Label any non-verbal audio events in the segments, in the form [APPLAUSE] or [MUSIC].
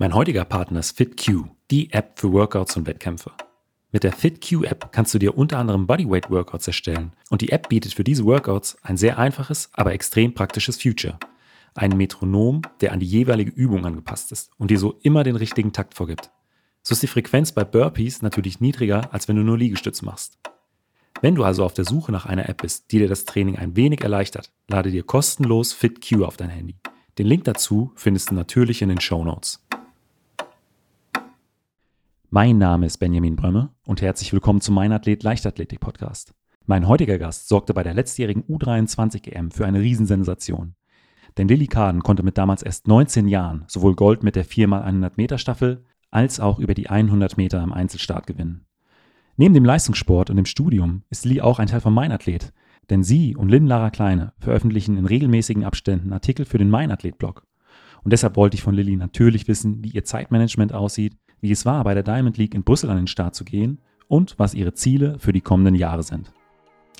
Mein heutiger Partner ist FitQ, die App für Workouts und Wettkämpfe. Mit der FitQ-App kannst du dir unter anderem Bodyweight-Workouts erstellen und die App bietet für diese Workouts ein sehr einfaches, aber extrem praktisches Future. Ein Metronom, der an die jeweilige Übung angepasst ist und dir so immer den richtigen Takt vorgibt. So ist die Frequenz bei Burpees natürlich niedriger, als wenn du nur Liegestütz machst. Wenn du also auf der Suche nach einer App bist, die dir das Training ein wenig erleichtert, lade dir kostenlos FitQ auf dein Handy. Den Link dazu findest du natürlich in den Show Notes. Mein Name ist Benjamin Brömme und herzlich willkommen zum Mein Athlet Leichtathletik Podcast. Mein heutiger Gast sorgte bei der letztjährigen U23 EM für eine Riesensensation. Denn Lilly Kaden konnte mit damals erst 19 Jahren sowohl Gold mit der 4x100 Meter Staffel als auch über die 100 Meter im Einzelstart gewinnen. Neben dem Leistungssport und dem Studium ist Lee auch ein Teil von Mein Athlet, denn sie und Lynn Lara Kleine veröffentlichen in regelmäßigen Abständen Artikel für den Mein Athlet Blog. Und deshalb wollte ich von Lilly natürlich wissen, wie ihr Zeitmanagement aussieht, wie es war, bei der Diamond League in Brüssel an den Start zu gehen und was ihre Ziele für die kommenden Jahre sind.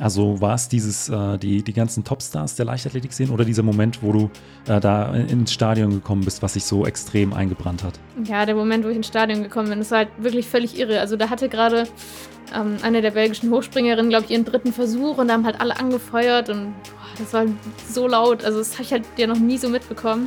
Also war es dieses, äh, die, die ganzen Topstars der Leichtathletik sehen oder dieser Moment, wo du äh, da ins Stadion gekommen bist, was sich so extrem eingebrannt hat? Ja, der Moment, wo ich ins Stadion gekommen bin, das war halt wirklich völlig irre. Also da hatte gerade ähm, eine der belgischen Hochspringerinnen, glaube ich, ihren dritten Versuch und da haben halt alle angefeuert und boah, das war so laut. Also das habe ich halt ja noch nie so mitbekommen.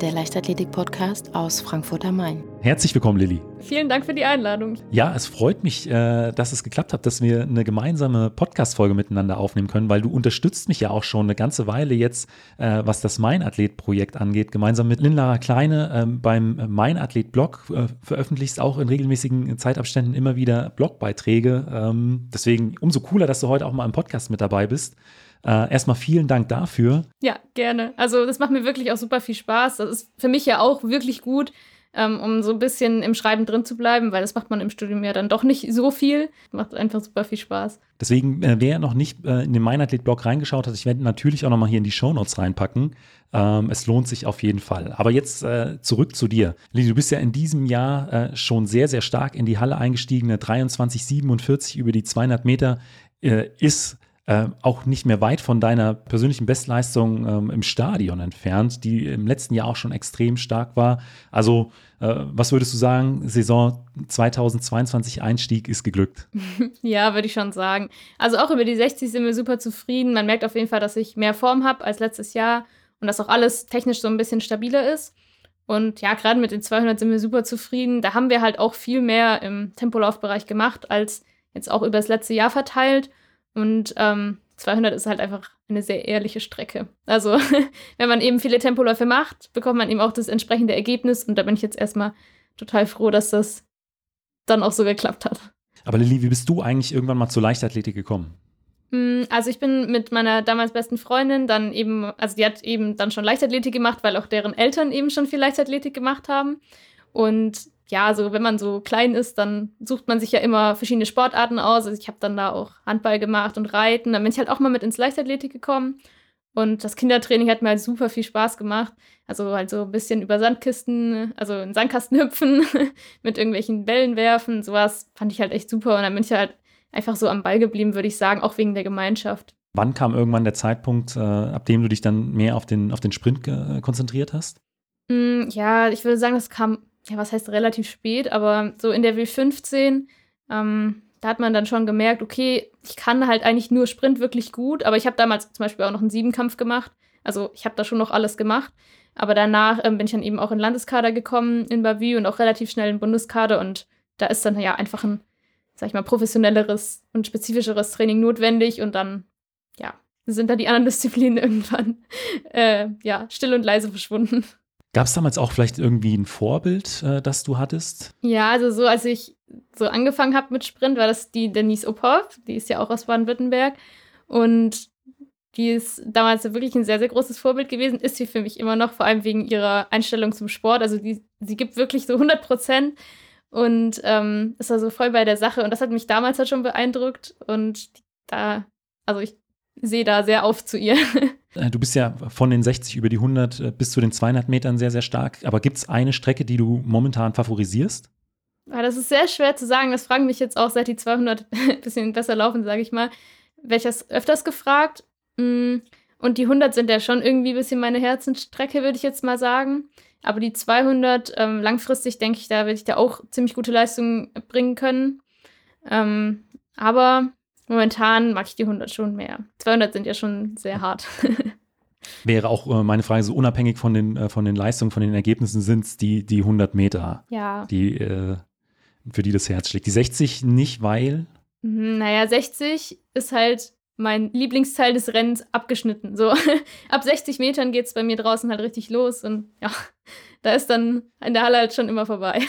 Der Leichtathletik-Podcast aus Frankfurt am Main. Herzlich willkommen, Lilly. Vielen Dank für die Einladung. Ja, es freut mich, äh, dass es geklappt hat, dass wir eine gemeinsame Podcast-Folge miteinander aufnehmen können, weil du unterstützt mich ja auch schon eine ganze Weile jetzt, äh, was das Mein Athlet-Projekt angeht. Gemeinsam mit Linda Kleine ähm, beim Mein Athlet-Blog äh, veröffentlichst auch in regelmäßigen Zeitabständen immer wieder Blogbeiträge. Ähm, deswegen umso cooler, dass du heute auch mal im Podcast mit dabei bist. Äh, erstmal vielen Dank dafür. Ja, gerne. Also das macht mir wirklich auch super viel Spaß. Das ist für mich ja auch wirklich gut, ähm, um so ein bisschen im Schreiben drin zu bleiben, weil das macht man im Studium ja dann doch nicht so viel. Macht einfach super viel Spaß. Deswegen, äh, wer noch nicht äh, in den Meinathlet-Blog reingeschaut hat, ich werde natürlich auch nochmal hier in die Shownotes reinpacken. Ähm, es lohnt sich auf jeden Fall. Aber jetzt äh, zurück zu dir. Lili, du bist ja in diesem Jahr äh, schon sehr, sehr stark in die Halle eingestiegen. 23,47 über die 200 Meter äh, ist äh, auch nicht mehr weit von deiner persönlichen Bestleistung ähm, im Stadion entfernt, die im letzten Jahr auch schon extrem stark war. Also, äh, was würdest du sagen, Saison 2022 Einstieg ist geglückt? [LAUGHS] ja, würde ich schon sagen. Also auch über die 60 sind wir super zufrieden. Man merkt auf jeden Fall, dass ich mehr Form habe als letztes Jahr und dass auch alles technisch so ein bisschen stabiler ist. Und ja, gerade mit den 200 sind wir super zufrieden. Da haben wir halt auch viel mehr im Tempolaufbereich gemacht als jetzt auch über das letzte Jahr verteilt. Und ähm, 200 ist halt einfach eine sehr ehrliche Strecke. Also, [LAUGHS] wenn man eben viele Tempoläufe macht, bekommt man eben auch das entsprechende Ergebnis. Und da bin ich jetzt erstmal total froh, dass das dann auch so geklappt hat. Aber Lilly, wie bist du eigentlich irgendwann mal zur Leichtathletik gekommen? Hm, also ich bin mit meiner damals besten Freundin dann eben, also die hat eben dann schon Leichtathletik gemacht, weil auch deren Eltern eben schon viel Leichtathletik gemacht haben. Und ja, also wenn man so klein ist, dann sucht man sich ja immer verschiedene Sportarten aus. Also ich habe dann da auch Handball gemacht und Reiten. Dann bin ich halt auch mal mit ins Leichtathletik gekommen. Und das Kindertraining hat mir halt super viel Spaß gemacht. Also halt so ein bisschen über Sandkisten, also in Sandkasten [LAUGHS] hüpfen, mit irgendwelchen Bällen werfen, sowas fand ich halt echt super. Und dann bin ich halt einfach so am Ball geblieben, würde ich sagen, auch wegen der Gemeinschaft. Wann kam irgendwann der Zeitpunkt, äh, ab dem du dich dann mehr auf den, auf den Sprint konzentriert hast? Mm, ja, ich würde sagen, das kam ja, was heißt relativ spät, aber so in der W15, ähm, da hat man dann schon gemerkt, okay, ich kann halt eigentlich nur Sprint wirklich gut, aber ich habe damals zum Beispiel auch noch einen Siebenkampf gemacht. Also ich habe da schon noch alles gemacht. Aber danach ähm, bin ich dann eben auch in Landeskader gekommen in Bavü und auch relativ schnell in Bundeskader und da ist dann ja einfach ein, sag ich mal, professionelleres und spezifischeres Training notwendig und dann, ja, sind da die anderen [LAUGHS] Disziplinen irgendwann, äh, ja, still und leise verschwunden. Gab es damals auch vielleicht irgendwie ein Vorbild, äh, das du hattest? Ja, also so als ich so angefangen habe mit Sprint, war das die Denise Opov, die ist ja auch aus Baden-Württemberg. Und die ist damals wirklich ein sehr, sehr großes Vorbild gewesen, ist sie für mich immer noch, vor allem wegen ihrer Einstellung zum Sport. Also die, sie gibt wirklich so 100 Prozent. Und ähm, ist also voll bei der Sache. Und das hat mich damals halt schon beeindruckt. Und da, also ich sehe da sehr auf zu ihr. [LAUGHS] Äh, du bist ja von den 60 über die 100 äh, bis zu den 200 Metern sehr, sehr stark. Aber gibt es eine Strecke, die du momentan favorisierst? Ja, das ist sehr schwer zu sagen. Das fragen mich jetzt auch, seit die 200 [LAUGHS] ein bisschen besser laufen, sage ich mal. Welches öfters gefragt. Mm, und die 100 sind ja schon irgendwie ein bisschen meine Herzensstrecke, würde ich jetzt mal sagen. Aber die 200, ähm, langfristig denke ich, da werde ich da auch ziemlich gute Leistungen bringen können. Ähm, aber momentan mag ich die 100 schon mehr. 200 sind ja schon sehr hart. [LAUGHS] Wäre auch äh, meine Frage, so unabhängig von den, äh, von den Leistungen, von den Ergebnissen sind es die, die 100 Meter, ja. die, äh, für die das Herz schlägt. Die 60 nicht, weil? Mhm, naja, 60 ist halt mein Lieblingsteil des Rennens abgeschnitten. So [LAUGHS] ab 60 Metern geht es bei mir draußen halt richtig los und ja, [LAUGHS] da ist dann in der Halle halt schon immer vorbei.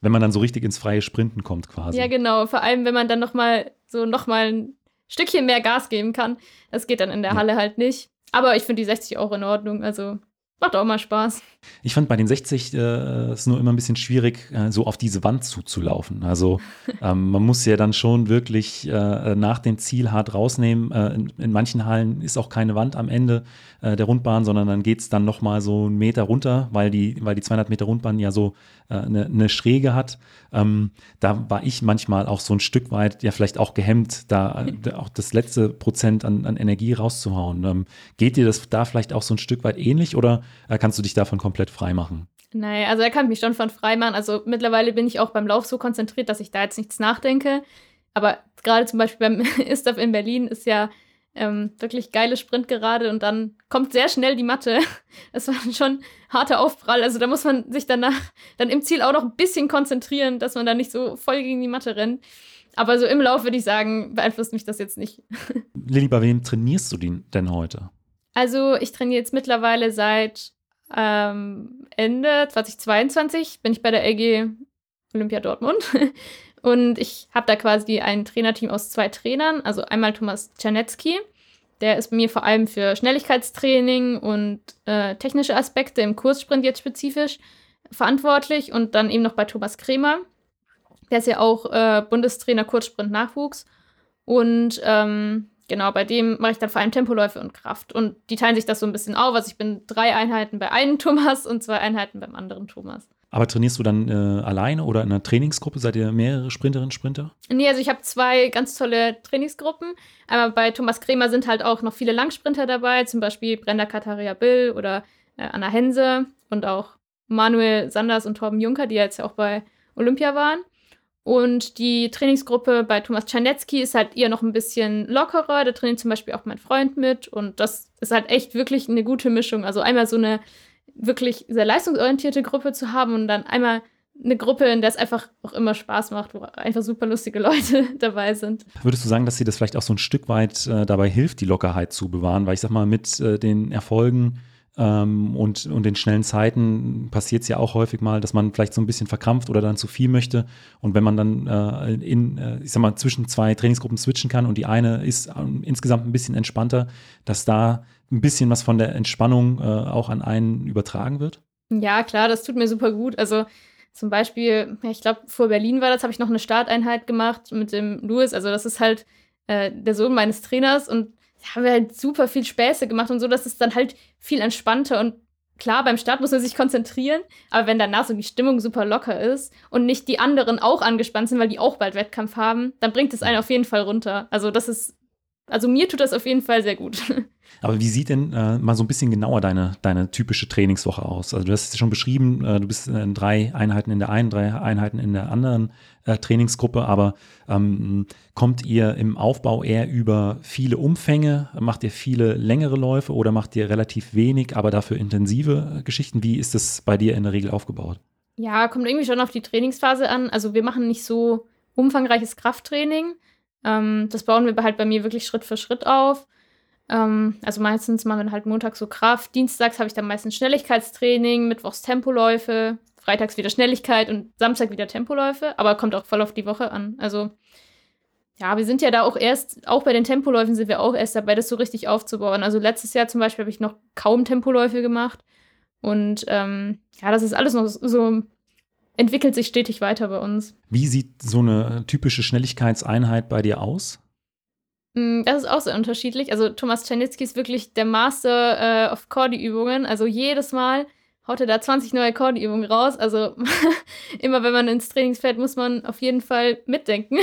Wenn man dann so richtig ins freie Sprinten kommt quasi. Ja, genau. Vor allem, wenn man dann nochmal so nochmal ein Stückchen mehr Gas geben kann. Das geht dann in der. Halle halt nicht. Aber ich finde die 60 auch in Ordnung. Also Macht auch mal Spaß. Ich fand bei den 60 äh, ist nur immer ein bisschen schwierig, äh, so auf diese Wand zuzulaufen. Also [LAUGHS] ähm, man muss ja dann schon wirklich äh, nach dem Ziel hart rausnehmen. Äh, in, in, manchen Hallen ist auch keine Wand am Ende äh, der Rundbahn, sondern dann geht es dann nochmal so einen Meter runter, weil die, weil die 200 Meter Rundbahn ja so eine, äh, eine Schräge hat. Ähm, da war ich manchmal auch so ein Stück weit, ja vielleicht auch gehemmt, da auch das letzte Prozent an, an Energie rauszuhauen. Ähm, geht dir das da vielleicht auch so ein Stück weit ähnlich oder äh, kannst du dich davon komplett frei machen? Nein, also er kann mich schon von frei machen. Also mittlerweile bin ich auch beim Lauf so konzentriert, dass ich da jetzt nichts nachdenke. Aber gerade zum Beispiel beim [LAUGHS] Istaf in Berlin ist ja ähm, wirklich geile Sprint gerade und dann kommt sehr schnell die Matte. [LAUGHS] Das war schon harter Aufprall. Also da muss man sich danach dann im Ziel auch noch ein bisschen konzentrieren, dass man da nicht so voll gegen die Matte rennt. Aber so im Lauf würde ich sagen, beeinflusst mich das jetzt nicht. [LAUGHS] Lilly, bei wem trainierst du denn heute? Also ich trainiere jetzt mittlerweile seit ähm, Ende 2022 bin ich bei der LG Olympia Dortmund. [LAUGHS] Und ich habe da quasi ein Trainerteam aus zwei Trainern. Also einmal Thomas Czernetzky, der ist bei mir vor allem für Schnelligkeitstraining und äh, technische Aspekte im Kurssprint jetzt spezifisch verantwortlich. Und dann eben noch bei Thomas Kremer. Der ist ja auch äh, Bundestrainer Kurzsprint Nachwuchs. Und ähm, Genau, bei dem mache ich dann vor allem Tempoläufe und Kraft. Und die teilen sich das so ein bisschen auf. Also ich bin drei Einheiten bei einem [LAUGHS] Thomas und zwei Einheiten beim anderen Thomas. Aber trainierst du dann äh, alleine oder in einer Trainingsgruppe? Seid ihr mehrere Sprinterinnen, Sprinter? Nee, also ich habe zwei ganz tolle Trainingsgruppen. Einmal bei Thomas Kremer sind halt auch noch viele Langsprinter dabei, zum Beispiel Brenda Kataria Bill oder äh, Anna Hense und auch Manuel Sanders und Torben Juncker, die jetzt ja auch bei Olympia waren. Und die Trainingsgruppe bei Thomas Czarnecki ist halt eher noch ein bisschen lockerer. Da trainiert zum Beispiel auch mein Freund mit. Und das ist halt echt wirklich eine gute Mischung. Also einmal so eine wirklich sehr leistungsorientierte Gruppe zu haben und dann einmal eine Gruppe, in der es einfach auch immer Spaß macht, wo einfach super lustige [LAUGHS] Leute dabei sind. Würdest du sagen, dass dir das vielleicht auch so ein Stück weit äh, dabei hilft, die Lockerheit zu bewahren? Weil ich sag mal, mit äh, den Erfolgen ähm, und, und den schnellen Zeiten passiert es ja auch häufig mal, dass man vielleicht so ein bisschen verkrampft oder dann zu viel möchte. Und wenn man dann äh, in, äh, ich sag mal, zwischen zwei Trainingsgruppen switchen kann und die eine ist ähm, insgesamt ein bisschen entspannter, dass da ein bisschen was von der Entspannung äh, auch an einen übertragen wird? Ja, klar, das tut mir super gut. Also zum Beispiel, ich glaube, vor Berlin war das, habe ich noch eine Starteinheit gemacht mit dem Louis. Also das ist halt äh, der Sohn meines Trainers und haben wir halt super viel Späße gemacht und so, dass es dann halt viel entspannter und klar, beim Start muss man sich konzentrieren, aber wenn danach so die Stimmung super locker ist und nicht die anderen auch angespannt sind, weil die auch bald Wettkampf haben, dann bringt es einen auf jeden Fall runter. Also das ist, also mir tut das auf jeden Fall sehr gut. [LAUGHS] Aber wie sieht denn äh, mal so ein bisschen genauer deine, deine typische Trainingswoche aus? Also du hast es schon beschrieben, äh, du bist in drei Einheiten in der einen, drei Einheiten in der anderen äh, Trainingsgruppe, aber ähm, kommt ihr im Aufbau eher über viele Umfänge? Macht ihr viele längere Läufe oder macht ihr relativ wenig, aber dafür intensive Geschichten? Wie ist das bei dir in der Regel aufgebaut? Ja, kommt irgendwie schon auf die Trainingsphase an. Also wir machen nicht so umfangreiches Krafttraining. Ähm, das bauen wir halt bei mir wirklich Schritt für Schritt auf. Ähm, also meistens machen wir halt Montag so Kraft, Dienstags habe ich dann meistens Schnelligkeitstraining, Mittwochs Tempoläufe, Freitags wieder Schnelligkeit und Samstag wieder Tempoläufe, aber kommt auch voll auf die Woche an. Also ja, wir sind ja da auch erst, auch bei den Tempoläufen sind wir auch erst dabei, das so richtig aufzubauen. Also letztes Jahr zum Beispiel habe ich noch kaum Tempoläufe gemacht. Und ähm, ja, das ist alles noch so, entwickelt sich stetig weiter bei uns. Wie sieht so eine typische Schnelligkeitseinheit bei dir aus? Mm, das ist auch sehr unterschiedlich. Also Thomas Czernitzky ist wirklich der Master äh, of Cordy-Übungen. Also jedes Mal haut er da 20 neue Cordy-Übungen raus. Also [LAUGHS] immer wenn man ins Training fährt, muss man auf jeden Fall mitdenken.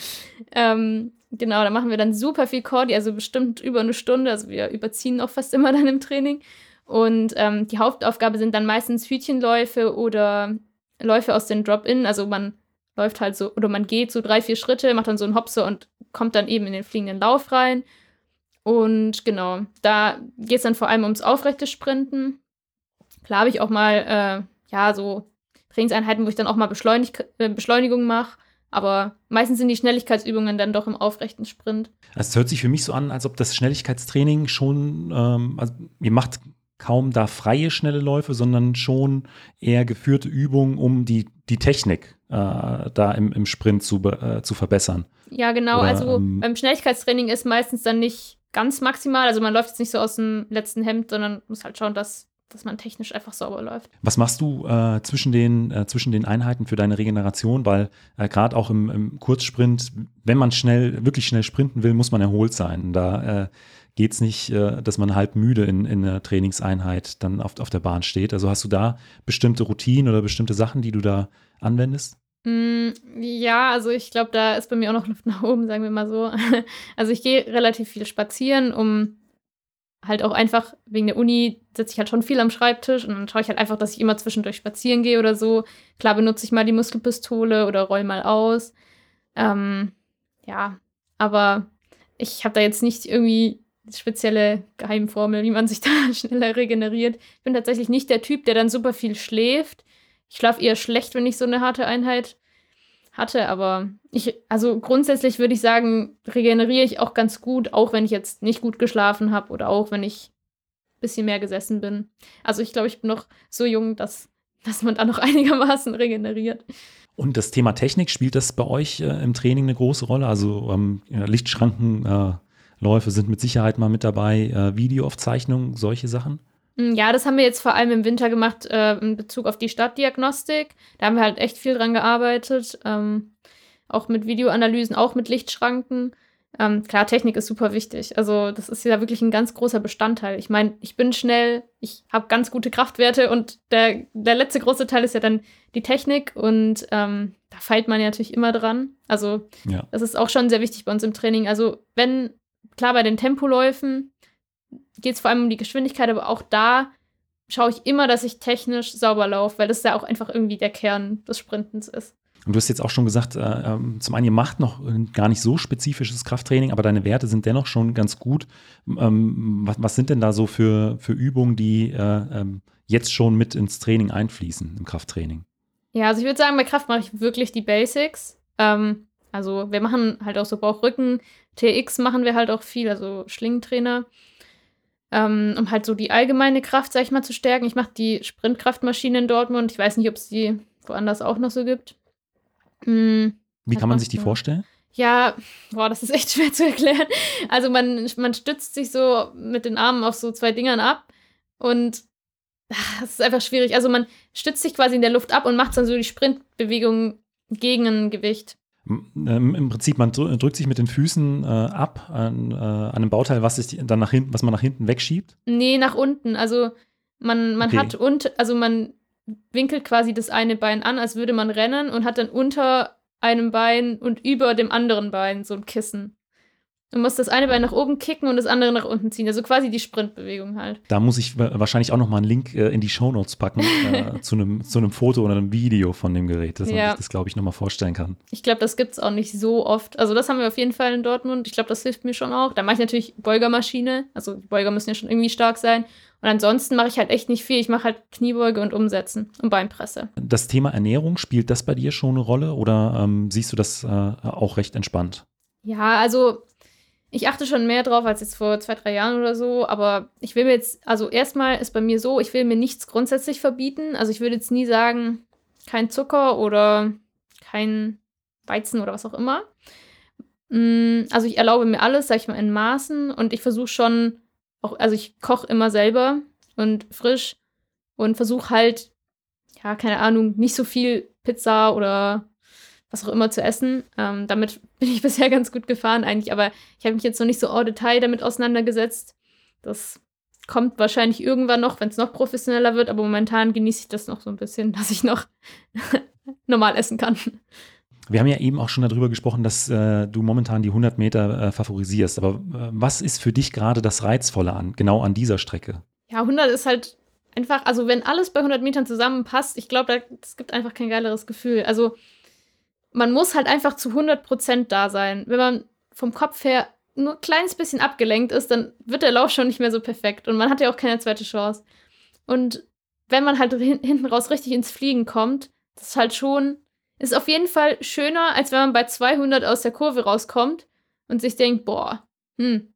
[LAUGHS] ähm, genau, da machen wir dann super viel Cordy, also bestimmt über eine Stunde. Also wir überziehen auch fast immer dann im Training. Und ähm, die Hauptaufgabe sind dann meistens Hütchenläufe oder Läufe aus den Drop-In. Also man läuft halt so, oder man geht so drei, vier Schritte, macht dann so einen Hopse und kommt dann eben in den fliegenden Lauf rein. Und genau, da geht es dann vor allem ums aufrechte Sprinten. Klar habe ich auch mal, äh, ja, so Trainingseinheiten, wo ich dann auch mal Beschleunig äh, Beschleunigung mache. Aber meistens sind die Schnelligkeitsübungen dann doch im aufrechten Sprint. Also es hört sich für mich so an, als ob das Schnelligkeitstraining schon, ähm, also ihr macht kaum da freie schnelle Läufe, sondern schon eher geführte Übungen, um die, die Technik äh, da im, im Sprint zu, äh, zu verbessern. Ja, genau. Oder, also ähm, beim Schnelligkeitstraining ist meistens dann nicht ganz maximal. Also man läuft jetzt nicht so aus dem letzten Hemd, sondern muss halt schauen, dass, dass man technisch einfach sauber läuft. Was machst du äh, zwischen, den, äh, zwischen den Einheiten für deine Regeneration? Weil äh, gerade auch im, im, Kurzsprint, wenn man schnell, wirklich schnell sprinten will, muss man erholt sein. Da äh, geht es nicht, äh, dass man halb müde in, in einer Trainingseinheit dann auf, auf der Bahn steht. Also hast du da bestimmte Routinen oder bestimmte Sachen, die du da anwendest? Mm, ja, also ich glaube, da ist bei mir auch noch Luft nach oben, sagen wir mal so. [LAUGHS] Also ich gehe relativ viel spazieren, um halt auch einfach wegen der Uni sitze ich halt schon viel am Schreibtisch und dann schaue ich halt einfach, dass ich immer zwischendurch spazieren gehe oder so. Klar benutze ich mal die Muskelpistole oder roll mal aus. Ähm, ja, aber ich habe da jetzt nicht irgendwie spezielle Geheimformel, wie man sich da [LAUGHS] schneller regeneriert. Ich bin tatsächlich nicht der Typ, der dann super viel schläft. Ich schlafe eher schlecht, wenn ich so eine harte Einheit hatte, aber ich, also grundsätzlich würde ich sagen, regeneriere ich auch ganz gut, auch wenn ich jetzt nicht gut geschlafen habe oder auch wenn ich ein bisschen mehr gesessen bin. Also ich glaube, ich bin noch so jung, dass, [LAUGHS] dass man da noch [LAUGHS] einigermaßen regeneriert. Und das Thema Technik, spielt das bei euch äh, im Training eine große Rolle? Also ähm, Lichtschrankenläufe äh, sind mit Sicherheit mal mit dabei, äh, Videoaufzeichnungen, solche Sachen? Hm, ja, das haben wir jetzt vor allem im Winter gemacht äh, in Bezug auf die Stadtdiagnostik. Da haben wir halt echt viel dran gearbeitet. Ähm, auch mit Videoanalysen, auch mit Lichtschranken. Ähm, klar, Technik ist super wichtig. Also, das ist ja wirklich ein ganz großer Bestandteil. Ich meine, ich bin schnell, ich habe ganz gute Kraftwerte und der, der letzte große Teil ist ja dann die Technik und ähm, da feilt man ja natürlich immer dran. Also, ja. das ist auch schon sehr wichtig bei uns im Training. Also, wenn, klar, bei den Tempoläufen, geht es vor allem um die Geschwindigkeit, aber auch da schaue ich immer, dass ich technisch sauber laufe, weil das ja auch einfach irgendwie der Kern des Sprintens ist. Und du hast jetzt auch schon gesagt, äh, ähm, zum einen, ihr macht noch gar nicht so spezifisches Krafttraining, aber deine Werte sind dennoch schon ganz gut. Ähm, was, was, sind denn da so für, für Übungen, die äh, ähm, jetzt schon mit ins Training einfließen, im Krafttraining? Ja, also ich würde sagen, bei Kraft mache ich wirklich die Basics. Ähm, also wir machen halt auch so Bauchrücken, TX machen wir halt auch viel, also Schlingentrainer ähm, um halt so die allgemeine Kraft, sag ich mal, zu stärken. Ich mache die Sprintkraftmaschine in Dortmund. Ich weiß nicht, ob es die woanders auch noch so gibt. Mhm. Wie kann man sich die vorstellen? Ja, boah, das ist echt [LAUGHS] schwer zu erklären. Also man, man stützt sich so mit den Armen auf so zwei Dingern ab und ach, es ist einfach schwierig. Also man stützt sich quasi in der Luft ab und macht dann so die Sprintbewegung gegen ein Gewicht. Ähm, Im Prinzip, man drückt sich mit den Füßen äh, ab an, äh, an einem Bauteil, was, sich dann nach hinten, was man nach hinten wegschiebt? Nee, nach unten. Also man, man okay. hat und, also man winkelt quasi das eine Bein an, als würde man rennen und hat dann unter einem Bein und über dem anderen Bein so ein Kissen. Du musst das eine Bein nach oben kicken und das andere nach unten ziehen. Also quasi die Sprintbewegung halt. Da muss ich wahrscheinlich auch noch mal einen Link äh, in die Shownotes packen äh, [LAUGHS] zu, einem, zu einem Foto oder einem Video von dem Gerät, dass ja. man sich das, glaube ich, noch mal vorstellen kann. Ich glaube, das gibt es auch nicht so oft. Also das haben wir auf jeden Fall in Dortmund. Ich glaube, das hilft mir schon auch. Da mache ich natürlich Beugermaschine. Also die Beuger müssen ja schon irgendwie stark sein. Und ansonsten mache ich halt echt nicht viel. Ich mache halt Kniebeuge und Umsetzen und Beinpresse. Das Thema Ernährung, spielt das bei dir schon eine Rolle oder ähm, siehst du das äh, auch recht entspannt? Ja, also ich achte schon mehr drauf als jetzt vor zwei, drei Jahren oder so, aber ich will mir jetzt, also erstmal ist bei mir so, ich will mir nichts grundsätzlich verbieten. Also ich würde jetzt nie sagen, kein Zucker oder kein Weizen oder was auch immer. Mm, also ich erlaube mir alles, sag ich mal, in Maßen und ich versuche schon, auch, also ich koche immer selber und frisch und versuche halt, ja, keine Ahnung, nicht so viel Pizza oder was auch immer zu essen. Ähm, damit [LAUGHS] bin ich bisher ganz gut gefahren eigentlich, aber ich habe mich jetzt noch nicht so au Detail damit auseinandergesetzt. Das kommt wahrscheinlich irgendwann noch, wenn es noch professioneller wird, aber momentan genieße ich das noch so ein bisschen, [LAUGHS] dass ich noch [LAUGHS] normal essen kann. Wir haben ja eben auch schon darüber gesprochen, dass äh, du momentan die 100 Meter äh, favorisierst. Aber äh, was ist für dich gerade das Reizvolle an, genau an dieser Strecke? Ja, 100 ist halt einfach, also wenn alles bei 100 Metern zusammenpasst, ich glaube, es gibt einfach kein geileres Gefühl. Also man muss halt einfach zu 100 Prozent da sein. Wenn man vom Kopf her nur ein kleines bisschen abgelenkt ist, dann wird der Lauf schon nicht mehr so perfekt und man hat ja auch keine zweite Chance. Und wenn man halt hinten raus richtig ins Fliegen kommt, das ist halt schon, ist auf jeden Fall schöner, als wenn man bei 200 aus der Kurve rauskommt und sich denkt, boah, hm,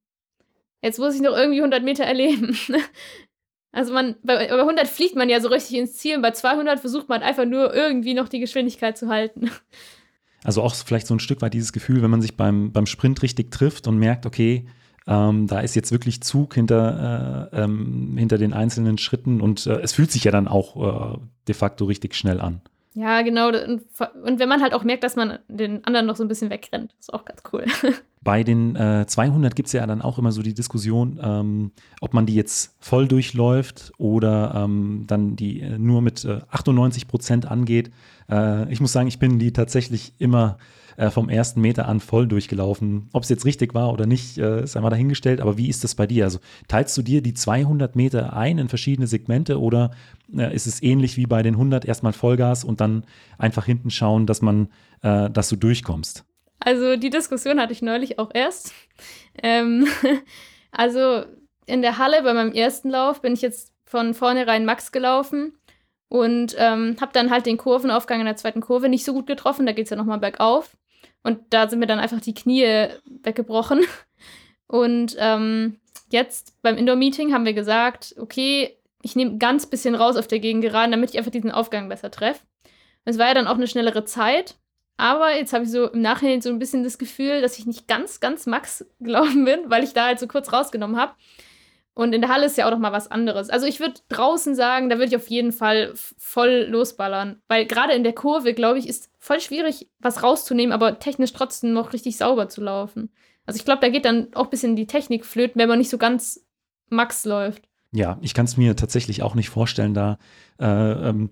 jetzt muss ich noch irgendwie 100 Meter erleben. [LAUGHS] also man, bei, bei 100 fliegt man ja so richtig ins Ziel und bei 200 versucht man einfach nur irgendwie noch die Geschwindigkeit zu halten. Also auch vielleicht so ein Stück weit dieses Gefühl, wenn man sich beim, beim Sprint richtig trifft und merkt, okay, ähm, da ist jetzt wirklich Zug hinter, äh, ähm, hinter den einzelnen Schritten und äh, es fühlt sich ja dann auch äh, de facto richtig schnell an. Ja, genau. Und wenn man halt auch merkt, dass man den anderen noch so ein bisschen wegrennt, ist auch ganz cool. [LAUGHS] Bei den äh, 200 gibt es ja dann auch immer so die Diskussion, ähm, ob man die jetzt voll durchläuft oder ähm, dann die äh, nur mit äh, 98 Prozent angeht. Äh, ich muss sagen, ich bin die tatsächlich immer äh, vom ersten Meter an voll durchgelaufen. Ob es jetzt richtig war oder nicht, äh, ist einmal dahingestellt. Aber wie ist das bei dir? Also teilst du dir die 200 Meter ein in verschiedene Segmente oder ist es ähnlich wie bei den 100 erstmal Vollgas und dann einfach hinten schauen, dass man, dass du durchkommst? Also die Diskussion hatte ich neulich auch erst. Ähm, [LAUGHS] also in der Halle bei meinem ersten Lauf bin ich jetzt von vornherein Max gelaufen und ähm, habe dann halt den Kurvenaufgang in der zweiten Kurve nicht so gut getroffen. Da geht es ja nochmal bergauf. Und da sind mir dann einfach die Knie weggebrochen. [LAUGHS] Und ähm, jetzt beim Indoor-Meeting haben wir gesagt, okay, ich nehme ganz bisschen raus auf der Gegengeraden, damit ich einfach diesen Aufgang besser treffe. Es war ja dann auch eine schnellere Zeit. Aber jetzt habe ich so im Nachhinein so ein bisschen das Gefühl, dass ich nicht ganz, ganz Max [LAUGHS] gelaufen bin, weil ich da halt so kurz rausgenommen habe. Und in der Halle ist ja auch noch mal was anderes. Also ich würde draußen sagen, da würde ich auf jeden Fall voll losballern. Weil gerade in der Kurve, glaube ich, ist voll schwierig, was rauszunehmen, aber technisch trotzdem noch richtig sauber zu laufen. Also ich glaube, da geht dann auch ein bisschen die Technik flöten, wenn man nicht so ganz Max läuft. Ja, ich kann es mir tatsächlich auch nicht vorstellen, da äh, ähm,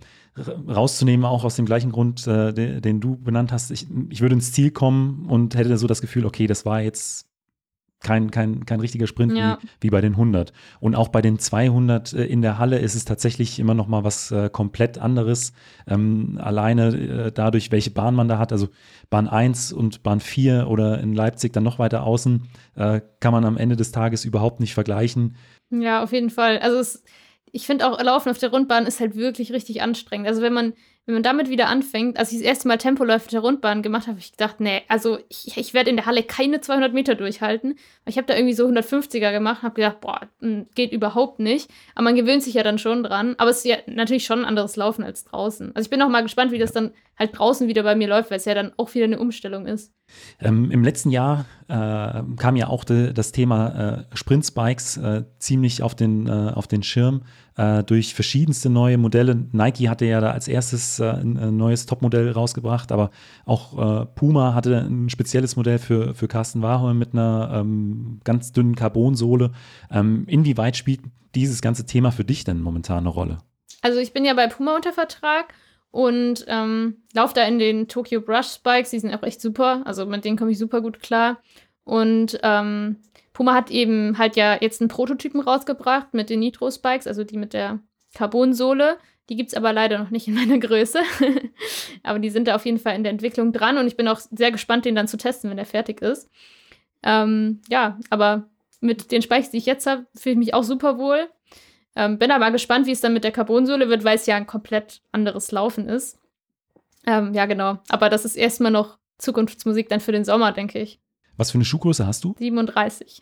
rauszunehmen, auch aus dem gleichen Grund, äh, den, den, du benannt hast. Ich, ich würde ins Ziel kommen und hätte so das Gefühl, okay, das war jetzt kein, kein, kein richtiger Sprint ja. wie, wie bei den 100. Und auch bei den 200 äh, in der Halle ist es tatsächlich immer noch mal was äh, komplett anderes. Ähm, alleine äh, dadurch, welche Bahn man da hat, also Bahn 1 und Bahn 4 oder in Leipzig dann noch weiter außen, äh, kann man am Ende des Tages überhaupt nicht vergleichen. Ja, auf jeden Fall. Also es, ich finde auch Laufen auf der Rundbahn ist halt wirklich richtig anstrengend. Also wenn man wenn man damit wieder anfängt, als ich das erste Mal Tempoläufe der Rundbahn gemacht habe, habe ich gedacht, nee, also ich, ich werde in der Halle keine 200 Meter durchhalten. Ich habe da irgendwie so 150er gemacht, habe gedacht, boah, hm, geht überhaupt nicht. Aber man gewöhnt sich ja dann schon dran. Aber es ist ja natürlich schon ein anderes Laufen als draußen. Also ich bin auch mal gespannt, wie das dann halt draußen wieder bei mir läuft, weil es ja dann auch wieder eine Umstellung ist. Ähm, Im letzten Jahr äh, kam ja auch de, das Thema äh, Sprintspikes äh, ziemlich auf den, äh, auf den Schirm äh, durch verschiedenste neue Modelle. Nike hatte ja da als erstes äh, ein, ein, neues Topmodell rausgebracht, aber auch Puma hatte ein spezielles Modell für, für Carsten Warholm mit einer ähm, ganz dünnen Carbonsohle. Ähm, inwieweit spielt dieses ganze Thema für dich denn momentan eine Rolle? Also ich bin ja bei Puma unter Vertrag und ähm, laufe da in den Tokyo Brush Spikes, die sind auch echt super. Also mit denen komme ich super gut klar. Und ähm, Puma hat eben halt ja jetzt einen Prototypen rausgebracht mit den Nitro Spikes, also die mit der Carbonsohle. Die gibt es aber leider noch nicht in meiner Größe. [LAUGHS] aber die sind da auf jeden Fall in der Entwicklung dran und ich bin auch sehr gespannt, den dann zu testen, wenn der fertig ist. Ähm, ja, aber mit den Spikes, die ich jetzt habe, fühle ich mich auch super wohl. Ähm, bin aber gespannt, wie es dann mit der Carbonsohle wird, weil es ja ein komplett anderes Laufen ist. Ähm, ja, genau. Aber das ist erstmal noch Zukunftsmusik dann für den Sommer, denke ich. Was für eine Schuhgröße hast du? 37.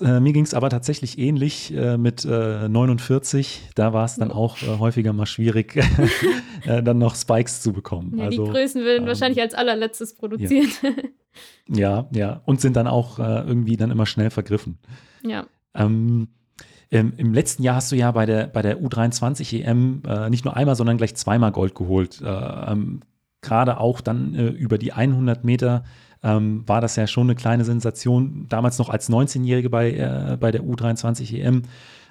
äh, mir ging es aber tatsächlich ähnlich äh, mit äh, 49. Da war es dann oh. auch äh, häufiger mal schwierig, [LAUGHS] äh, dann noch Spikes zu bekommen. Ja, also, die Größen werden ähm, wahrscheinlich als allerletztes produziert. Ja, [LAUGHS] ja, ja. Und sind dann auch äh, irgendwie dann immer schnell vergriffen. Ja. Ähm, ähm, Im letzten Jahr hast du ja bei der, bei der U23 EM nicht nur einmal, sondern gleich zweimal Gold geholt. Äh, ähm, gerade auch dann über die 100 Meter ähm, war das ja schon eine kleine Sensation. Damals noch als 19-Jährige bei, äh, bei der U23 EM.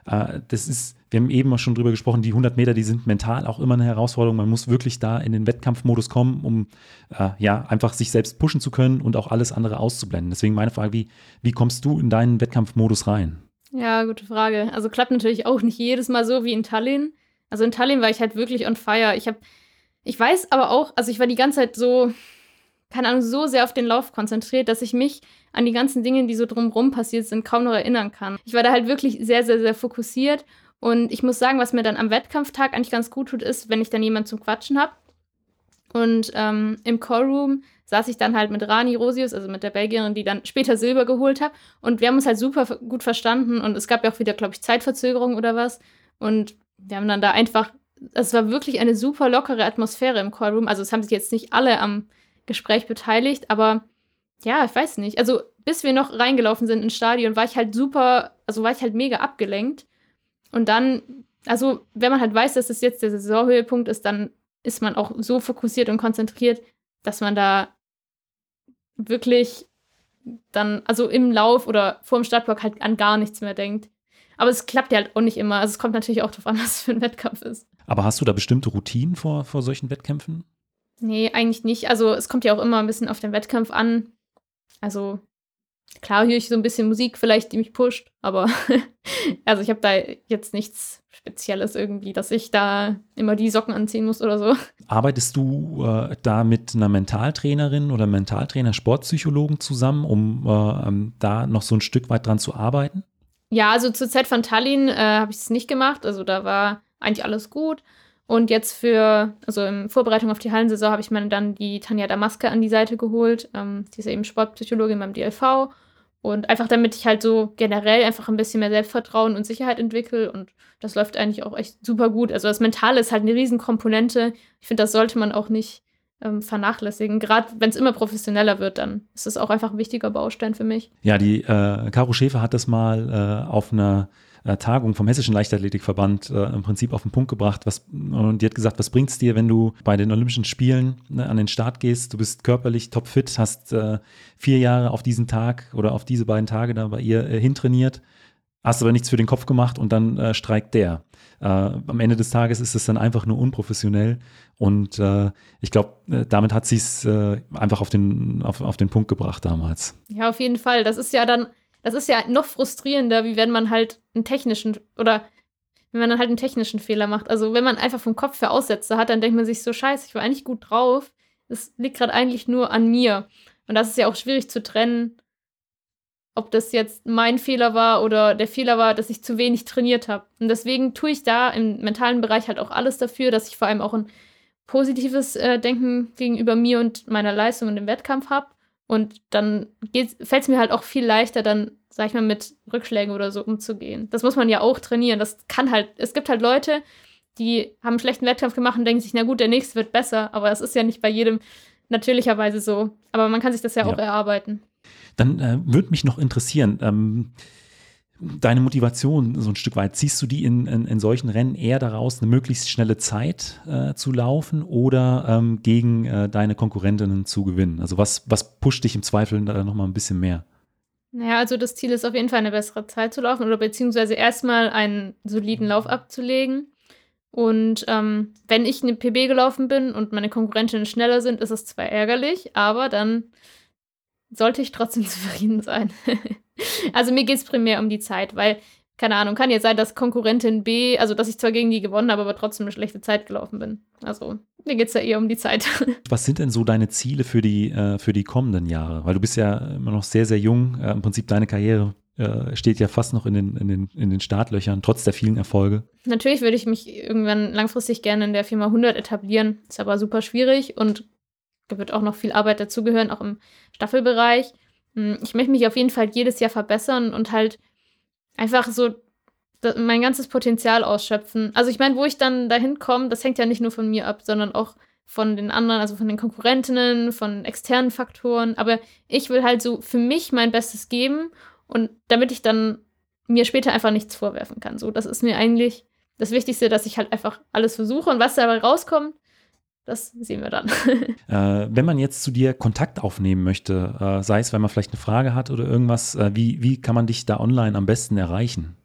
Äh, das ist, wir haben eben auch schon drüber gesprochen, die 100 Meter, die sind mental auch immer eine Herausforderung. Man muss wirklich da in den Wettkampfmodus kommen, um äh, ja einfach sich selbst pushen zu können und auch alles andere auszublenden. Deswegen meine Frage, wie, wie kommst du in deinen Wettkampfmodus rein? Ja, gute Frage. Also klappt natürlich auch nicht jedes Mal so wie in Tallinn. Also in Tallinn war ich halt wirklich on fire. Ich habe, ich weiß aber auch, also ich war die ganze Zeit so, keine Ahnung, so sehr auf den Lauf konzentriert, dass ich mich an die ganzen Dinge, die so drumherum passiert sind, kaum noch erinnern kann. Ich war da halt wirklich sehr, sehr, sehr fokussiert. Und ich muss sagen, was mir dann am Wettkampftag eigentlich ganz gut tut, ist, wenn ich dann jemanden zum Quatschen habe. Und ähm, im Callroom saß ich dann halt mit Rani Rosius, also mit der Belgierin, die dann später Silber geholt hat. Und wir haben uns halt super gut verstanden. Und es gab ja auch wieder, glaube ich, Zeitverzögerung oder was. Und wir haben dann da einfach, es war wirklich eine super lockere Atmosphäre im Callroom. Also es haben sich jetzt nicht alle am Gespräch beteiligt, aber ja, ich weiß nicht. Also bis wir noch reingelaufen sind ins Stadion, war ich halt super, also war ich halt mega abgelenkt. Und dann, also wenn man halt weiß, dass es jetzt der Saisonhöhepunkt ist, dann ist man auch so fokussiert und konzentriert, dass man da wirklich dann, also im Lauf oder vor dem Startblock halt an gar nichts mehr denkt. Aber es klappt ja halt auch nicht immer. Also es kommt natürlich auch darauf an, [LAUGHS] was für ein Wettkampf ist. Aber hast du da bestimmte Routinen vor, vor solchen Wettkämpfen? Nee, eigentlich nicht. Also es kommt ja auch immer ein bisschen auf den Wettkampf an. Also klar höre ich so ein bisschen Musik vielleicht, die mich pusht, aber [LAUGHS] also ich habe da jetzt nichts Spezielles irgendwie, dass ich da immer die Socken anziehen muss oder so. Arbeitest du äh, da mit einer Mentaltrainerin oder Mentaltrainer, Sportpsychologen zusammen, um äh, ähm, da noch so ein Stück weit dran zu arbeiten? Ja, also zur Zeit von Tallinn äh, habe ich es nicht gemacht. Also da war eigentlich alles gut. Und jetzt für, also in Vorbereitung auf die Hallensaison habe ich mir dann die Tanja Damaske an die Seite geholt. Ähm, die ist eben Sportpsychologin beim DLV. Und einfach damit ich halt so generell einfach ein bisschen mehr Selbstvertrauen und Sicherheit entwickle. Und das läuft eigentlich auch echt super gut. Also das Mentale ist halt eine Riesenkomponente. Ich finde, das sollte man auch nicht ähm, vernachlässigen. Gerade wenn es immer professioneller wird, dann ist das auch einfach ein wichtiger Baustein für mich. Ja, die äh, Caro Schäfer hat das mal äh, auf einer äh, Tagung vom Hessischen Leichtathletikverband äh, im Prinzip auf den Punkt gebracht. Was, und die hat gesagt, was bringt es dir, wenn du bei den Olympischen Spielen ne, an den Start gehst? Du bist körperlich topfit, hast äh, vier Jahre auf diesen Tag oder auf diese beiden Tage da bei ihr äh, hintrainiert, hast aber nichts für den Kopf gemacht und dann äh, streikt der. Äh, am Ende des Tages ist es dann einfach nur unprofessionell und äh, ich glaube, äh, damit hat sie es einfach auf den, auf, auf den Punkt gebracht damals. Ja, auf jeden Fall. Das ist ja dann das ist ja noch frustrierender, wie wenn man halt einen technischen oder wenn man dann halt einen technischen Fehler macht. Also wenn man einfach vom Kopf her Aussätze hat, dann denkt man sich so, scheiße, ich war eigentlich gut drauf. Das liegt gerade eigentlich nur an mir. Und das ist ja auch schwierig zu trennen, ob das jetzt mein Fehler war oder der Fehler war, dass ich zu wenig trainiert habe. Und deswegen tue ich da im mentalen Bereich halt auch alles dafür, dass ich vor allem auch ein positives äh, Denken gegenüber mir und meiner Leistung und dem Wettkampf habe. Und dann fällt es mir halt auch viel leichter, dann, sag ich mal, mit Rückschlägen oder so umzugehen. Das muss man ja auch trainieren. Das kann halt, es gibt halt Leute, die haben einen schlechten Wettkampf gemacht und denken sich, na gut, der nächste wird besser. Aber das ist ja nicht bei jedem natürlicherweise so. Aber man kann sich das ja, ja. auch erarbeiten. Dann äh, würde mich noch interessieren, ähm, deine Motivation so ein Stück weit, ziehst du die in, in, in solchen Rennen eher daraus, eine möglichst schnelle Zeit äh, zu laufen oder ähm, gegen äh, deine Konkurrentinnen zu gewinnen? Also was, was pusht dich im Zweifel da nochmal ein bisschen mehr? Naja, also das Ziel ist auf jeden Fall eine bessere Zeit zu laufen oder beziehungsweise erstmal einen soliden Lauf abzulegen. Und ähm, wenn ich eine PB gelaufen bin und meine Konkurrentinnen schneller sind, ist es zwar ärgerlich, aber dann sollte ich trotzdem [LAUGHS] zufrieden sein. also mir geht es primär um die Zeit, weil, keine Ahnung, kann jetzt sein, dass Konkurrentin B, also dass ich zwar gegen die gewonnen habe, aber trotzdem eine schlechte Zeit gelaufen bin. Also mir geht es ja eher um die Zeit. [LAUGHS] Was sind denn so deine Ziele für die, äh, für die kommenden Jahre? Weil du bist ja immer noch sehr, sehr jung. Äh, Im Prinzip deine Karriere äh, steht ja fast noch in den, in, den, in den Startlöchern, trotz der vielen Erfolge. Natürlich würde ich mich irgendwann langfristig gerne in der Firma 100 etablieren. Ist aber super schwierig und da wird auch noch viel Arbeit dazugehören, auch im Staffelbereich. Hm, ich möchte mich auf jeden Fall jedes Jahr verbessern und halt einfach so mein ganzes Potenzial ausschöpfen. Also ich meine, wo ich dann dahin komme, das hängt ja nicht nur von mir ab, sondern auch von den anderen, also von den Konkurrentinnen, von externen Faktoren. Aber ich will halt so für mich mein Bestes geben und damit ich dann mir später einfach nichts vorwerfen kann. So, das ist mir eigentlich das Wichtigste, dass ich halt einfach alles versuche und was dabei rauskommt, das sehen wir dann. [LAUGHS] äh, wenn man jetzt zu dir Kontakt aufnehmen möchte, äh, sei es, weil man vielleicht eine Frage hat oder irgendwas, äh, wie, wie kann man dich da online am besten erreichen?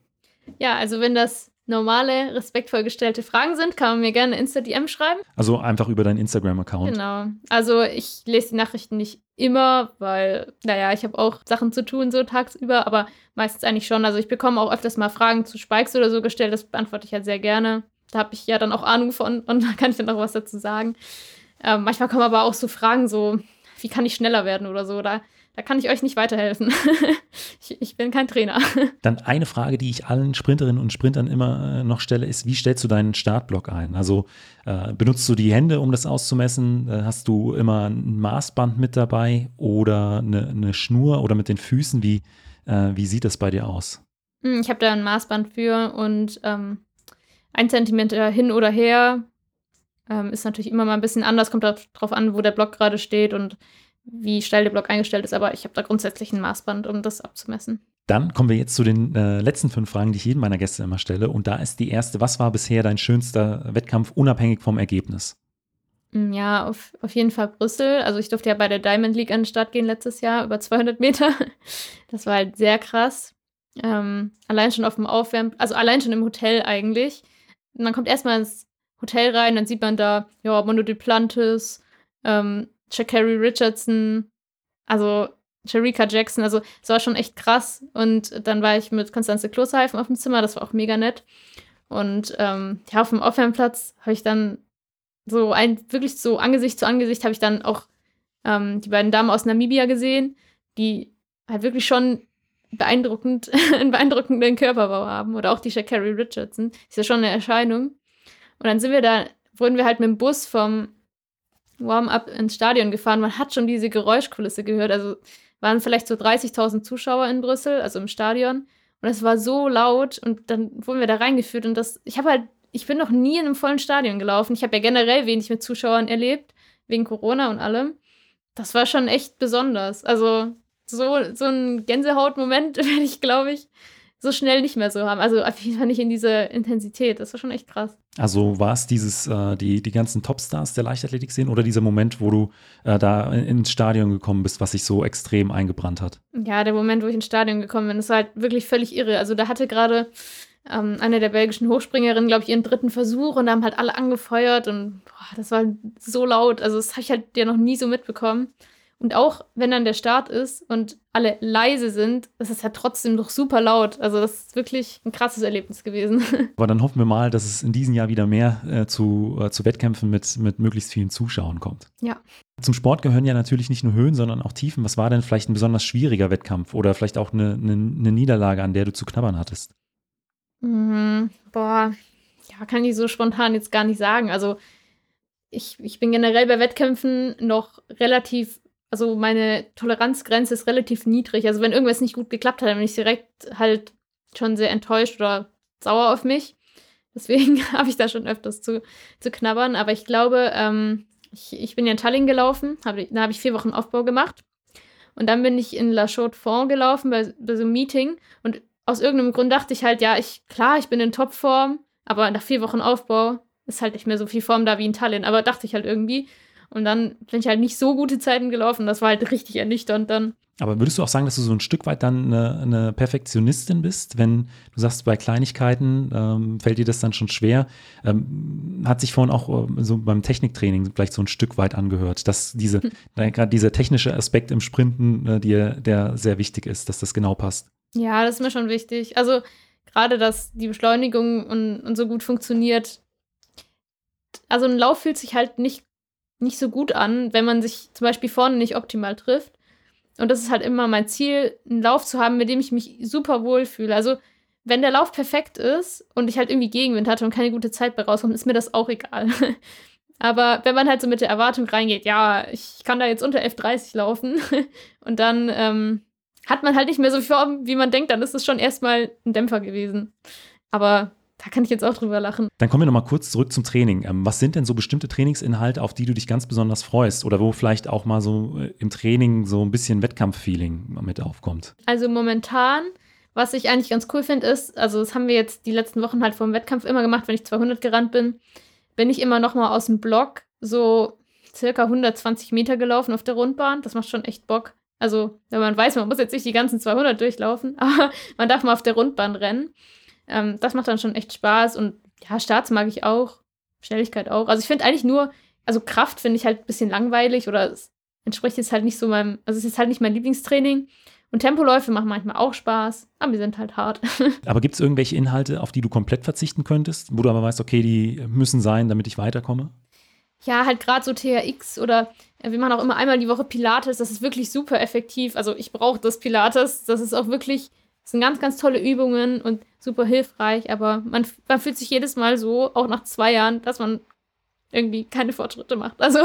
Ja, also wenn das normale, respektvoll gestellte Fragen sind, kann man mir gerne Insta-DM schreiben. Also einfach über deinen Instagram-Account. Genau. Also ich lese die Nachrichten nicht immer, weil, naja, ich habe auch Sachen zu tun so tagsüber, aber meistens eigentlich schon. Also ich bekomme auch öfters mal Fragen zu Spikes oder so gestellt, das beantworte ich halt sehr gerne. Da habe ich ja dann auch Ahnung von und [LAUGHS] da kann ich dann auch was dazu sagen. Ähm, manchmal kommen aber auch so Fragen so, wie kann ich schneller werden oder so. Da da kann ich euch nicht weiterhelfen. [LAUGHS] ich, ich, bin kein Trainer. [LAUGHS] Dann eine Frage, die ich allen Sprinterinnen und Sprintern immer äh, noch stelle, ist, wie stellst du deinen Startblock ein? Also äh, benutzt du die Hände, um das auszumessen? Äh, hast du immer ein Maßband mit dabei oder eine, eine Schnur oder mit den Füßen? Wie, äh, wie sieht das bei dir aus? Hm, ich habe da ein Maßband für und ähm, ein Zentimeter hin oder her ähm, ist natürlich immer mal ein bisschen anders, kommt darauf an, wo der Block gerade steht und wie steil der Block eingestellt ist, aber ich habe da grundsätzlich ein Maßband, um das abzumessen. Dann kommen wir jetzt zu den äh, letzten fünf Fragen, die ich jedem meiner Gäste immer stelle. Und da ist die erste, was war bisher dein schönster Wettkampf, unabhängig vom Ergebnis? Mm, ja, auf, auf jeden Fall Brüssel. Also ich durfte ja bei der Diamond League an den Start gehen letztes Jahr, über 200 Meter. [LAUGHS] Das war halt sehr krass. Ähm, allein schon auf dem Aufwärmen, also allein schon im Hotel eigentlich. Man kommt erstmal ins Hotel rein, dann sieht man da, ja, Mondo Duplantis, ähm, Shakari Richardson, also Sharika Jackson, also es war schon echt krass. Und dann war ich mit Konstanze Klosterheifen auf dem Zimmer, das war auch mega nett. Und ähm, ja, auf dem Aufwärmplatz habe ich dann so ein, wirklich so Angesicht zu Angesicht habe ich dann auch ähm, die beiden Damen aus Namibia gesehen, die halt wirklich schon beeindruckend, [LAUGHS] einen beeindruckenden Körperbau haben. Oder auch die Shakari Richardson. Ist ja schon eine Erscheinung. Und dann sind wir da, wurden wir halt mit dem Bus vom Warm-up ins Stadion gefahren. Man hat schon diese Geräuschkulisse gehört. Also waren vielleicht so 30.000 Zuschauer in Brüssel, also im Stadion. Und es war so laut und dann wurden wir da reingeführt und das, ich habe halt, ich bin noch nie in einem vollen Stadion gelaufen. Ich habe ja generell wenig mit Zuschauern erlebt, wegen Corona und allem. Das war schon echt besonders. Also so, so ein Gänsehautmoment [LAUGHS] werde ich, glaube ich, so schnell nicht mehr so haben. Also auf jeden Fall nicht in dieser Intensität. Das war schon echt krass. Also war es dieses, äh, die, die ganzen Topstars der Leichtathletik sehen oder dieser Moment, wo du äh, da ins Stadion gekommen bist, was sich so extrem eingebrannt hat? Ja, der Moment, wo ich ins Stadion gekommen bin, das war halt wirklich völlig irre. Also da hatte gerade ähm, eine der belgischen Hochspringerinnen, glaube ich, ihren dritten Versuch und da haben halt alle angefeuert und boah, das war so laut. Also das habe ich halt ja noch nie so mitbekommen. Und auch wenn dann der Start ist und alle leise sind, ist es ja trotzdem doch super laut. Also das ist wirklich ein krasses Erlebnis gewesen. [LAUGHS] Aber dann hoffen wir mal, dass es in diesem Jahr wieder mehr äh, zu, äh, zu Wettkämpfen mit, mit möglichst vielen Zuschauern kommt. Ja. Zum Sport gehören ja natürlich nicht nur Höhen, sondern auch Tiefen. Was war denn vielleicht ein besonders schwieriger Wettkampf oder vielleicht auch eine, eine, eine Niederlage, an der du zu knabbern hattest? Mhm. Boah, ja, kann ich so spontan jetzt gar nicht sagen. Also ich, ich bin generell bei Wettkämpfen noch relativ also meine Toleranzgrenze ist relativ niedrig. Also wenn irgendwas nicht gut geklappt hat, dann bin ich direkt halt schon sehr enttäuscht oder sauer auf mich. [LAUGHS] Deswegen [LAUGHS] habe ich da schon öfters zu, zu knabbern. Aber ich glaube, ähm, ich, ich bin ja in Tallinn gelaufen, hab, da habe ich vier Wochen Aufbau gemacht. Und dann bin ich in La Chaux-de-Fonds gelaufen bei, bei so einem Meeting. Und aus irgendeinem Grund dachte ich halt, ja, ich, klar, ich bin in Topform, aber nach vier Wochen Aufbau ist halt nicht mehr so viel Form da wie in Tallinn. Aber dachte ich halt irgendwie. Und dann bin ich halt nicht so gute Zeiten gelaufen. Das war halt richtig ernüchternd dann. Aber würdest du auch sagen, dass du so ein Stück weit dann eine, eine Perfektionistin bist, wenn du sagst, bei Kleinigkeiten ähm, fällt dir das dann schon schwer? Ähm, hat sich vorhin auch äh, so beim Techniktraining vielleicht so ein Stück weit angehört, dass diese, [LAUGHS] hm. gerade dieser technische Aspekt im Sprinten äh, dir, der sehr wichtig ist, dass das genau passt. Ja, das ist mir schon wichtig. Also gerade, dass die Beschleunigung und, und so gut funktioniert. Also ein Lauf fühlt sich halt nicht nicht so gut an, wenn man sich zum Beispiel vorne nicht optimal trifft. Und das ist halt immer mein Ziel, einen Lauf zu haben, mit dem ich mich super wohl fühle. Also, wenn der Lauf perfekt ist und ich halt irgendwie Gegenwind hatte und keine gute Zeit bei rauskommt, ist mir das auch egal. [LAUGHS] Aber wenn man halt so mit der Erwartung reingeht, ja, ich kann da jetzt unter F30 laufen [LAUGHS] und dann ähm, hat man halt nicht mehr so viel Form, wie man denkt, dann ist es schon erstmal ein Dämpfer gewesen. Aber da kann ich jetzt auch drüber lachen. Dann kommen wir nochmal kurz zurück zum Training. Ähm, was sind denn so bestimmte Trainingsinhalte, auf die du dich ganz besonders freust? Oder wo vielleicht auch mal so äh, im Training so ein bisschen Wettkampffeeling mit aufkommt? Also momentan, was ich eigentlich ganz cool finde, ist, also das haben wir jetzt die letzten Wochen halt vor dem Wettkampf immer gemacht, wenn ich 200 gerannt bin, bin ich immer nochmal aus dem Block so circa 120 Meter gelaufen auf der Rundbahn. Das macht schon echt Bock. Also, wenn man weiß, man muss jetzt nicht die ganzen 200 durchlaufen, [LAUGHS] aber man darf mal auf der Rundbahn rennen. Ähm, das macht dann schon echt Spaß und ja, Starts mag ich auch, Schnelligkeit auch. Also ich finde eigentlich nur, also Kraft finde ich halt ein bisschen langweilig oder es entspricht jetzt halt nicht so meinem, also es ist halt nicht mein Lieblingstraining. Und Tempoläufe machen manchmal auch Spaß, aber die sind halt hart. [LAUGHS] aber gibt es irgendwelche Inhalte, auf die du komplett verzichten könntest, wo du aber weißt, okay, die müssen sein, damit ich weiterkomme? Ja, halt gerade so TRX oder äh, wir machen auch immer einmal die Woche Pilates, das ist wirklich super effektiv. Also ich brauche das Pilates, das ist auch wirklich, das sind ganz, ganz tolle Übungen und super hilfreich, aber man, man fühlt sich jedes Mal so, auch nach zwei Jahren, dass man irgendwie keine Fortschritte macht. Also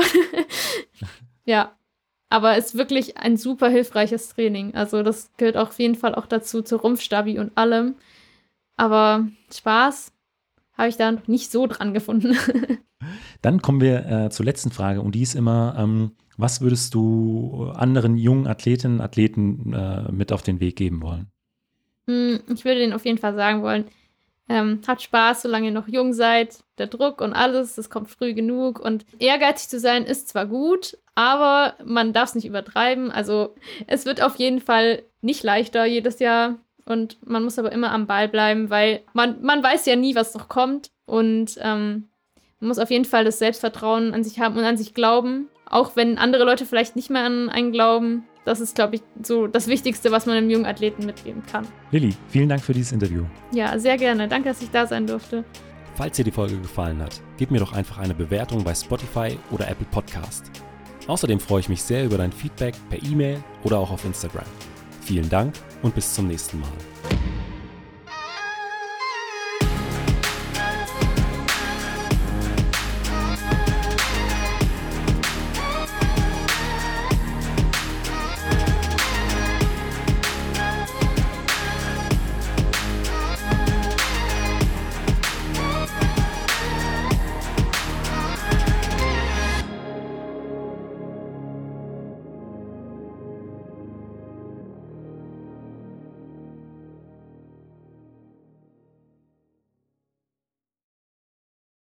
[LAUGHS] ja, aber es ist wirklich ein super hilfreiches Training. Also das gehört auf jeden Fall auch dazu, zur Rumpfstabi und allem. Aber Spaß habe ich da noch nicht so dran gefunden. [LAUGHS] Dann kommen wir äh, zur letzten Frage und die ist immer, ähm, was würdest du anderen jungen Athletinnen, Athleten äh, mit auf den Weg geben wollen? Hm, ich würde denen auf jeden Fall sagen wollen, ähm, habt Spaß, solange ihr noch jung seid. Der Druck und alles, das kommt früh genug. Und ehrgeizig zu sein ist zwar gut, aber man darf es nicht übertreiben. Also es wird auf jeden Fall nicht leichter jedes Jahr. Und man muss aber immer am Ball bleiben, weil man, man weiß ja nie, was noch kommt. Und ähm, man muss auf jeden Fall das Selbstvertrauen an sich haben und an sich glauben. Auch wenn andere Leute vielleicht nicht mehr an einen glauben. Das ist, glaube ich, so das Wichtigste, was man einem jungen Athleten mitgeben kann. Lilly, vielen Dank für dieses Interview. Ja, sehr gerne. Danke, dass ich da sein durfte. Falls dir die Folge gefallen hat, gib mir doch einfach eine Bewertung bei Spotify oder Apple Podcast. Außerdem freue ich mich sehr über dein Feedback per E-Mail oder auch auf Instagram. Vielen Dank und bis zum nächsten Mal.